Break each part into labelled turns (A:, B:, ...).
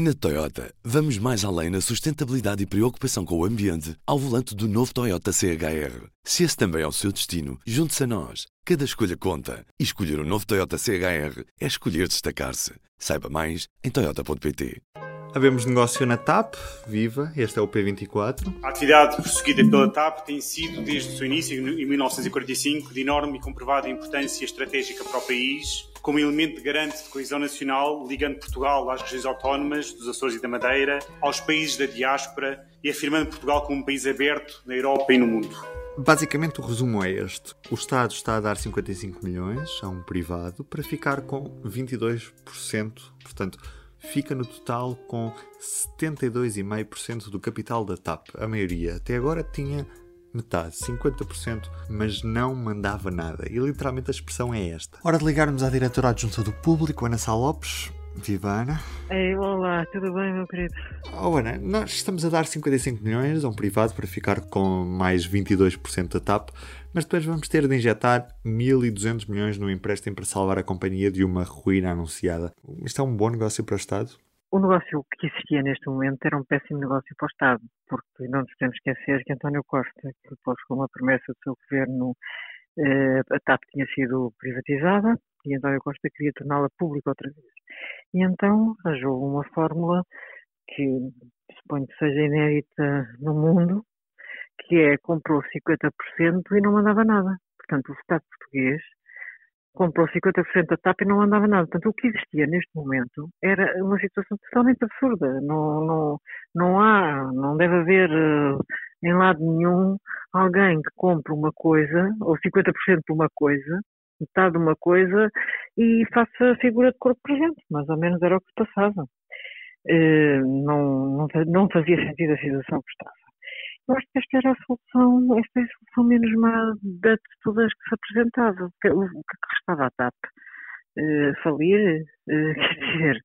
A: Na Toyota, vamos mais além na sustentabilidade e preocupação com o ambiente ao volante do novo Toyota CHR. Se esse também é o seu destino, junte-se a nós. Cada escolha conta. E escolher o um novo Toyota CHR é escolher destacar-se. Saiba mais em Toyota.pt.
B: Havemos negócio na TAP, viva, este é o P24.
C: A atividade prosseguida pela TAP tem sido, desde o seu início, em 1945, de enorme e comprovada importância estratégica para o país como elemento garante de coesão nacional, ligando Portugal às regiões autónomas dos Açores e da Madeira, aos países da diáspora e afirmando Portugal como um país aberto na Europa e no mundo.
B: Basicamente, o resumo é este: o Estado está a dar 55 milhões a um privado para ficar com 22%, portanto, fica no total com 72,5% do capital da TAP. A maioria até agora tinha metade, 50%, mas não mandava nada. E literalmente a expressão é esta. Hora de ligarmos à diretora adjunta do público, Ana Sá Lopes. Viva Ana.
D: Ei, olá, tudo bem, meu querido?
B: Oh, Ana, nós estamos a dar 55 milhões a um privado para ficar com mais 22% da TAP, mas depois vamos ter de injetar 1.200 milhões no empréstimo para salvar a companhia de uma ruína anunciada. Isto é um bom negócio para o Estado?
D: O negócio que existia neste momento era um péssimo negócio para o Estado, porque não nos podemos esquecer que António Costa, que depois com uma promessa do seu governo, eh, a TAP tinha sido privatizada e António Costa queria torná-la pública outra vez. E então arranjou uma fórmula que suponho que seja inédita no mundo, que é comprou 50% e não mandava nada. Portanto, o Estado português comprou 50% da TAP e não andava nada. Portanto, o que existia neste momento era uma situação totalmente absurda. Não, não, não há, não deve haver uh, em lado nenhum alguém que compre uma coisa, ou 50% de uma coisa, metade de uma coisa, e faça a figura de corpo presente. Mais ou menos era o que se passava. Uh, não, não, não fazia sentido a situação que estava. Eu acho que esta era a solução, esta é a solução menos má de todas que se apresentava. O que, que restava à TAP? Uh, falir? Uh, quer dizer,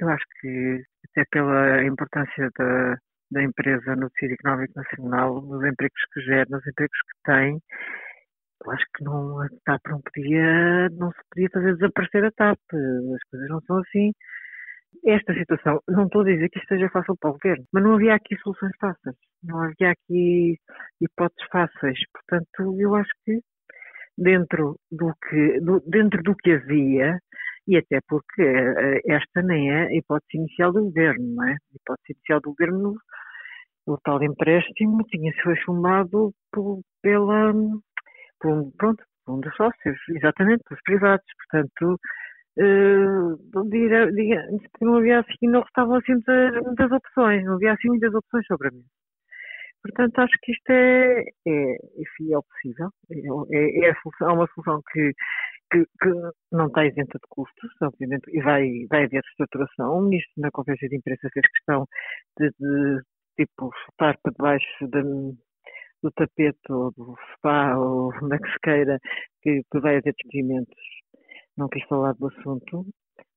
D: eu acho que até pela importância da, da empresa no tecido económico nacional, nos empregos que gera, nos empregos que tem, eu acho que não, a TAP não podia, não se podia fazer desaparecer a TAP. As coisas não são assim esta situação, não estou a dizer que isto seja fácil para o governo, mas não havia aqui soluções fáceis, não havia aqui hipóteses fáceis. Portanto, eu acho que dentro do que, do, dentro do que havia, e até porque eh, esta nem é a hipótese inicial do governo, não é? A hipótese inicial do governo, o tal empréstimo tinha sido chumbado por, pela, por pronto, por um dos sócios, exatamente, pelos privados. Portanto, Uh, não havia assim, não restavam assim muitas, muitas, opções, não havia assim muitas opções sobre a mim. Portanto, acho que isto é, é, enfim, é o possível, é, é, solução, é uma solução que, que, que, não está isenta de custos, obviamente, e vai, vai haver reestruturação. O ministro, na conferência de imprensa, fez questão de, de tipo, chutar para debaixo de, do tapete ou do sofá ou na que se queira que, que vai haver despedimentos não quis falar do assunto,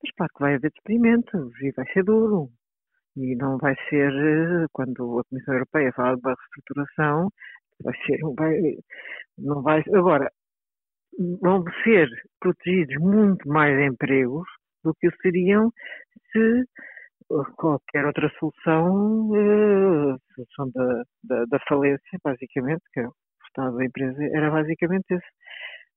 D: mas claro que vai haver despedimentos e vai ser duro. E não vai ser, eh, quando a Comissão Europeia fala uma reestruturação, vai ser, vai, não vai, agora, vão ser protegidos muito mais empregos do que seriam se qualquer outra solução, a eh, solução da, da, da falência, basicamente, que é o estado da empresa, era basicamente esse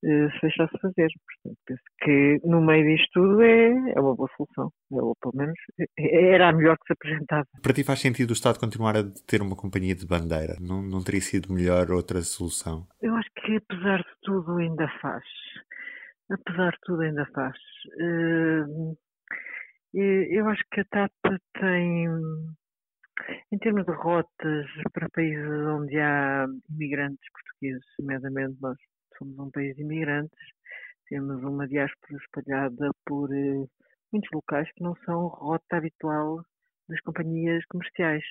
D: eh, se deixasse fazer. Portanto, penso que no meio disto tudo é, é uma boa solução. Ou pelo menos é, era a melhor que se apresentava.
B: Para ti faz sentido o Estado continuar a ter uma companhia de bandeira? Não, não teria sido melhor outra solução?
D: Eu acho que apesar de tudo ainda faz. Apesar de tudo ainda faz. Uh, eu acho que a TAP tem, em termos de rotas para países onde há imigrantes portugueses, nomeadamente nós somos um país de imigrantes, temos uma diáspora espalhada por eh, muitos locais que não são rota habitual das companhias comerciais.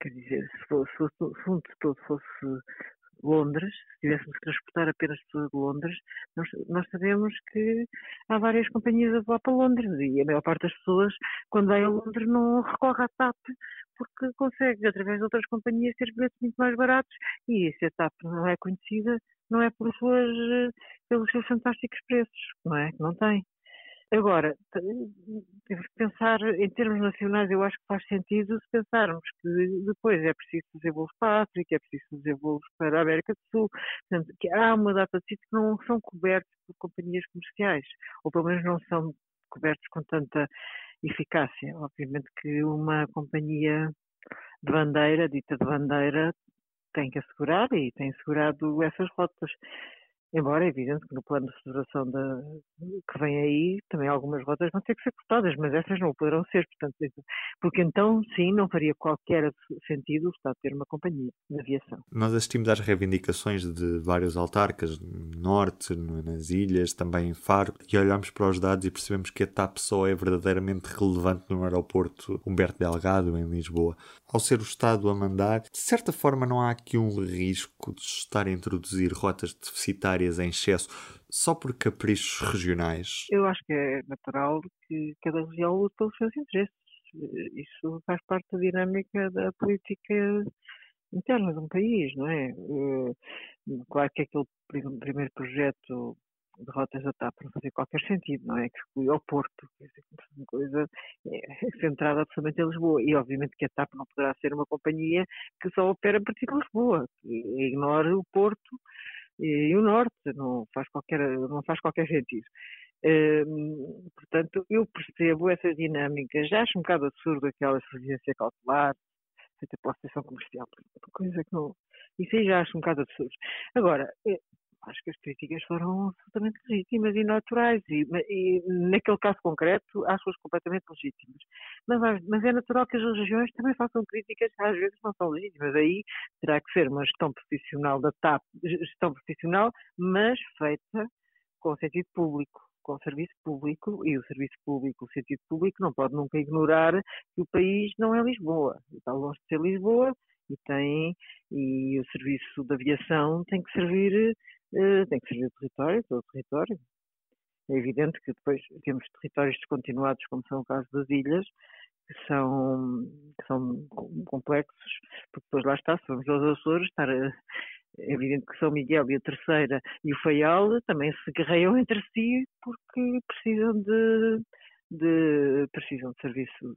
D: Quer dizer, se, fosse, se, o assunto todo fosse Londres, se tivéssemos que transportar apenas pessoas de Londres, nós, nós, sabemos que há várias companhias a voar para Londres e a maior parte das pessoas, quando vai a Londres, não recorre à TAP porque consegue, através de outras companhias, ter bilhetes muito mais baratos e se a TAP não é conhecida, não é pelos seus, pelos seus fantásticos preços, não é? Não tem. Agora, pensar em termos nacionais, eu acho que faz sentido se pensarmos que depois é preciso fazer voos para a África, é preciso fazer voos para a América do Sul, portanto, que há uma data de sítios que não são cobertos por companhias comerciais, ou pelo menos não são cobertos com tanta eficácia. Obviamente que uma companhia de bandeira, dita de bandeira, tem que assegurar e tem assegurado essas rotas. Embora é evidente que no plano de federação da, que vem aí, também algumas rotas vão ter que ser cortadas, mas essas não poderão ser, portanto, porque então sim, não faria qualquer sentido o Estado ter uma companhia de aviação.
B: Nós assistimos às reivindicações de vários autarcas, no Norte, nas ilhas, também em Faro, e olhamos para os dados e percebemos que a TAP só é verdadeiramente relevante no aeroporto Humberto Delgado, em Lisboa. Ao ser o Estado a mandar, de certa forma não há aqui um risco de estar a introduzir rotas deficitárias em excesso só por caprichos regionais?
D: Eu acho que é natural que cada região lute pelos seus interesses. Isso faz parte da dinâmica da política interna de um país, não é? Eh, claro que aquele primeiro projeto de rotas da TAP não fazia qualquer sentido, não é? Que exclui ao Porto, uma coisa é, centrada absolutamente em Lisboa. E obviamente que a TAP não poderá ser uma companhia que só opera a partir de Lisboa, que ignore o Porto e, o norte, não faz qualquer, não faz qualquer sentido. Hum, portanto, eu percebo essas dinâmicas. Já acho um bocado absurdo aquela surgência cautelar feita pela Associação Comercial, coisa que não. Isso aí já acho um bocado absurdo. Agora, eh, acho que as críticas foram absolutamente legítimas e naturais e, e naquele caso concreto acho-as completamente legítimas. Mas, mas, é natural que as regiões também façam críticas às vezes não são legítimas. Aí terá que ser uma gestão profissional da TAP, gestão profissional, mas feita com sentido público com o serviço público e o serviço público, o sentido público, não pode nunca ignorar que o país não é Lisboa. Está longe de ser Lisboa e tem e o serviço de aviação tem que servir tem que servir o território, todo o território. É evidente que depois temos territórios descontinuados, como são o caso das ilhas, que são, que são complexos, porque depois lá está, se vamos aos Açores, estar a, é evidente que São Miguel e a Terceira e o Faial também se guerreiam entre si porque precisam de, de precisam de serviço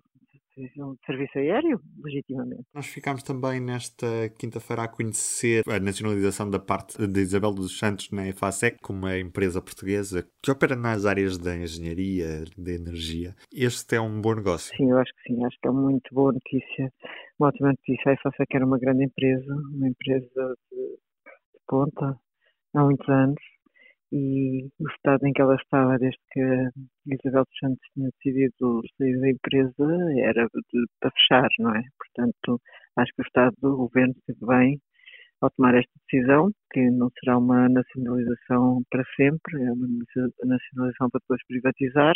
D: de serviço aéreo, legitimamente.
B: Nós ficámos também nesta quinta-feira a conhecer a nacionalização da parte de Isabel dos Santos na EFASEC, como uma empresa portuguesa que opera nas áreas da engenharia, da energia. Este é um bom negócio?
D: Sim, eu acho que sim, acho que é uma muito boa notícia, uma ótima notícia. A EFASEC era uma grande empresa, uma empresa de, de ponta há muitos anos e o estado em que ela estava desde que Isabel dos Santos tinha decidido sair da empresa era de, para fechar, não é? Portanto, acho que o estado do governo esteve bem ao tomar esta decisão, que não será uma nacionalização para sempre, é uma nacionalização para depois privatizar,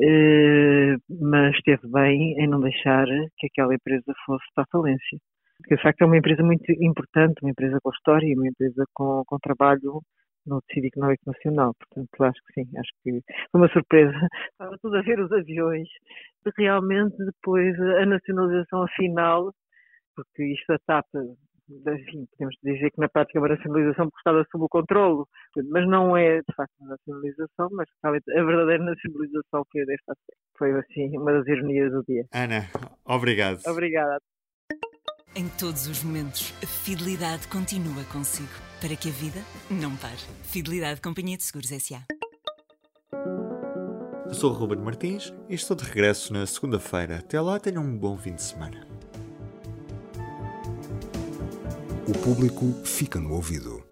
D: eh, mas esteve bem em não deixar que aquela empresa fosse para a falência. Porque, de facto, é uma empresa muito importante, uma empresa com história, uma empresa com, com trabalho no tecido económico nacional. Portanto, acho que sim, acho que foi uma surpresa. Estava tudo a ver os aviões. Realmente, depois, a nacionalização final, porque isto da TAP, enfim, podemos dizer que na prática é uma nacionalização porque estava sob o controlo, mas não é de facto uma nacionalização, mas a verdadeira nacionalização foi desta Foi assim uma das ironias do dia.
B: Ana, obrigado.
D: Obrigada.
E: Em todos os momentos, a fidelidade continua consigo, para que a vida não pare. Fidelidade Companhia de Seguros S.A.
B: Eu sou o Ruben Martins e estou de regresso na segunda-feira. Até lá, tenham um bom fim de semana.
A: O público fica no ouvido.